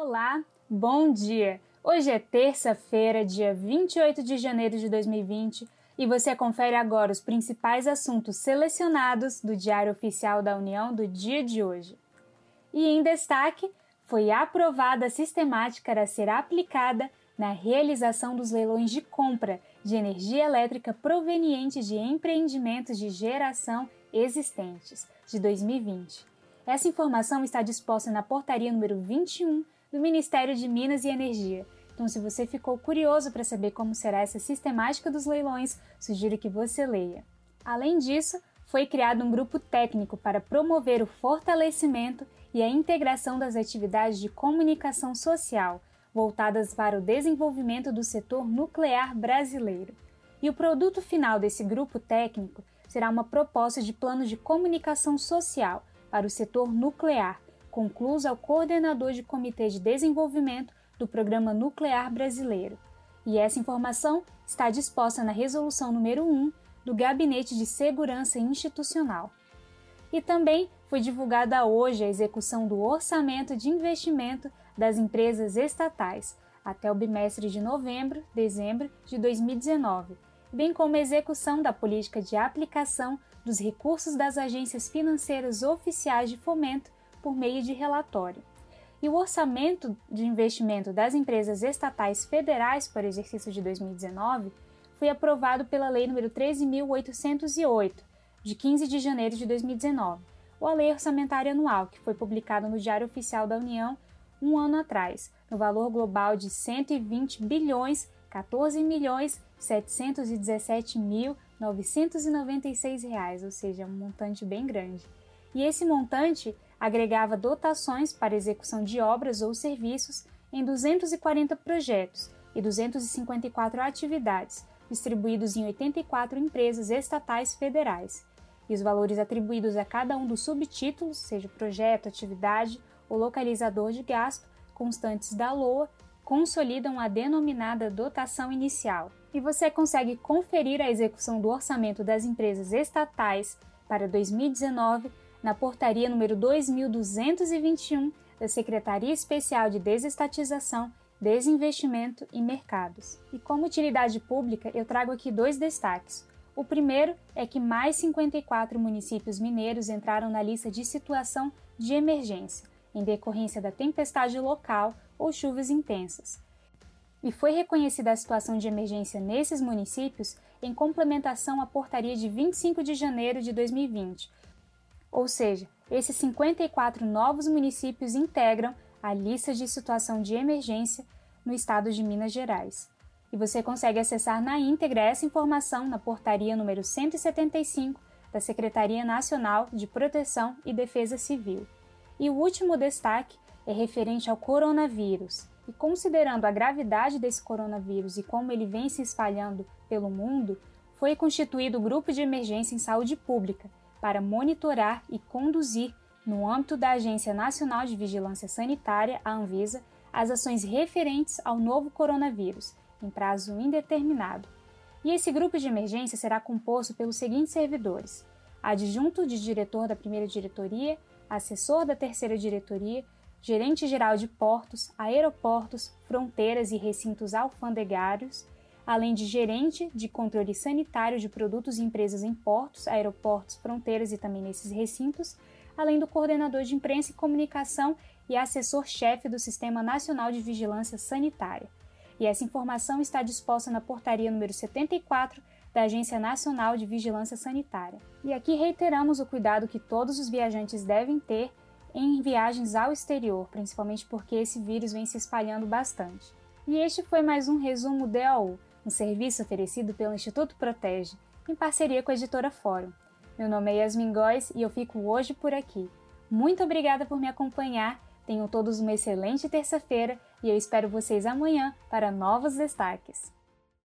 Olá, bom dia! Hoje é terça-feira, dia 28 de janeiro de 2020 e você confere agora os principais assuntos selecionados do Diário Oficial da União do dia de hoje. E em destaque, foi aprovada a sistemática a ser aplicada na realização dos leilões de compra de energia elétrica proveniente de empreendimentos de geração existentes de 2020. Essa informação está disposta na portaria número 21 do Ministério de Minas e Energia. Então, se você ficou curioso para saber como será essa sistemática dos leilões, sugiro que você leia. Além disso, foi criado um grupo técnico para promover o fortalecimento e a integração das atividades de comunicação social voltadas para o desenvolvimento do setor nuclear brasileiro. E o produto final desse grupo técnico será uma proposta de plano de comunicação social para o setor nuclear, conclusa ao coordenador de Comitê de Desenvolvimento do Programa Nuclear Brasileiro. E essa informação está disposta na Resolução número 1 do Gabinete de Segurança Institucional. E também foi divulgada hoje a execução do orçamento de investimento das empresas estatais até o bimestre de novembro, dezembro de 2019, bem como a execução da política de aplicação dos recursos das agências financeiras oficiais de fomento por meio de relatório. E o orçamento de investimento das empresas estatais federais para o exercício de 2019 foi aprovado pela Lei nº 13.808, de 15 de janeiro de 2019, ou a Lei Orçamentária Anual, que foi publicada no Diário Oficial da União um ano atrás, no valor global de 120 bilhões 14 milhões 717 mil 996 reais, ou seja, um montante bem grande. E esse montante agregava dotações para execução de obras ou serviços em 240 projetos e 254 atividades, distribuídos em 84 empresas estatais federais. E os valores atribuídos a cada um dos subtítulos, seja projeto, atividade ou localizador de gasto, constantes da LOA, consolidam a denominada dotação inicial. E você consegue conferir a execução do orçamento das empresas estatais para 2019 na portaria número 2221 da Secretaria Especial de Desestatização, Desinvestimento e Mercados. E como utilidade pública, eu trago aqui dois destaques. O primeiro é que mais 54 municípios mineiros entraram na lista de situação de emergência, em decorrência da tempestade local ou chuvas intensas. E foi reconhecida a situação de emergência nesses municípios em complementação à portaria de 25 de janeiro de 2020, ou seja, esses 54 novos municípios integram a lista de situação de emergência no estado de Minas Gerais. E você consegue acessar na íntegra essa informação na portaria número 175 da Secretaria Nacional de Proteção e Defesa Civil. E o último destaque é referente ao coronavírus. E considerando a gravidade desse coronavírus e como ele vem se espalhando pelo mundo, foi constituído o Grupo de Emergência em Saúde Pública, para monitorar e conduzir, no âmbito da Agência Nacional de Vigilância Sanitária, a Anvisa, as ações referentes ao novo coronavírus, em prazo indeterminado. E esse grupo de emergência será composto pelos seguintes servidores: adjunto de diretor da primeira diretoria, assessor da terceira diretoria, gerente geral de portos, aeroportos, fronteiras e recintos alfandegários, além de gerente de controle sanitário de produtos e empresas em portos, aeroportos, fronteiras e também nesses recintos, além do coordenador de imprensa e comunicação e assessor-chefe do Sistema Nacional de Vigilância Sanitária. E essa informação está disposta na portaria número 74 da Agência Nacional de Vigilância Sanitária. E aqui reiteramos o cuidado que todos os viajantes devem ter em viagens ao exterior, principalmente porque esse vírus vem se espalhando bastante. E este foi mais um resumo DAU um serviço oferecido pelo Instituto Protege, em parceria com a editora Fórum. Meu nome é Yasmin Góes e eu fico hoje por aqui. Muito obrigada por me acompanhar, tenham todos uma excelente terça-feira e eu espero vocês amanhã para novos destaques.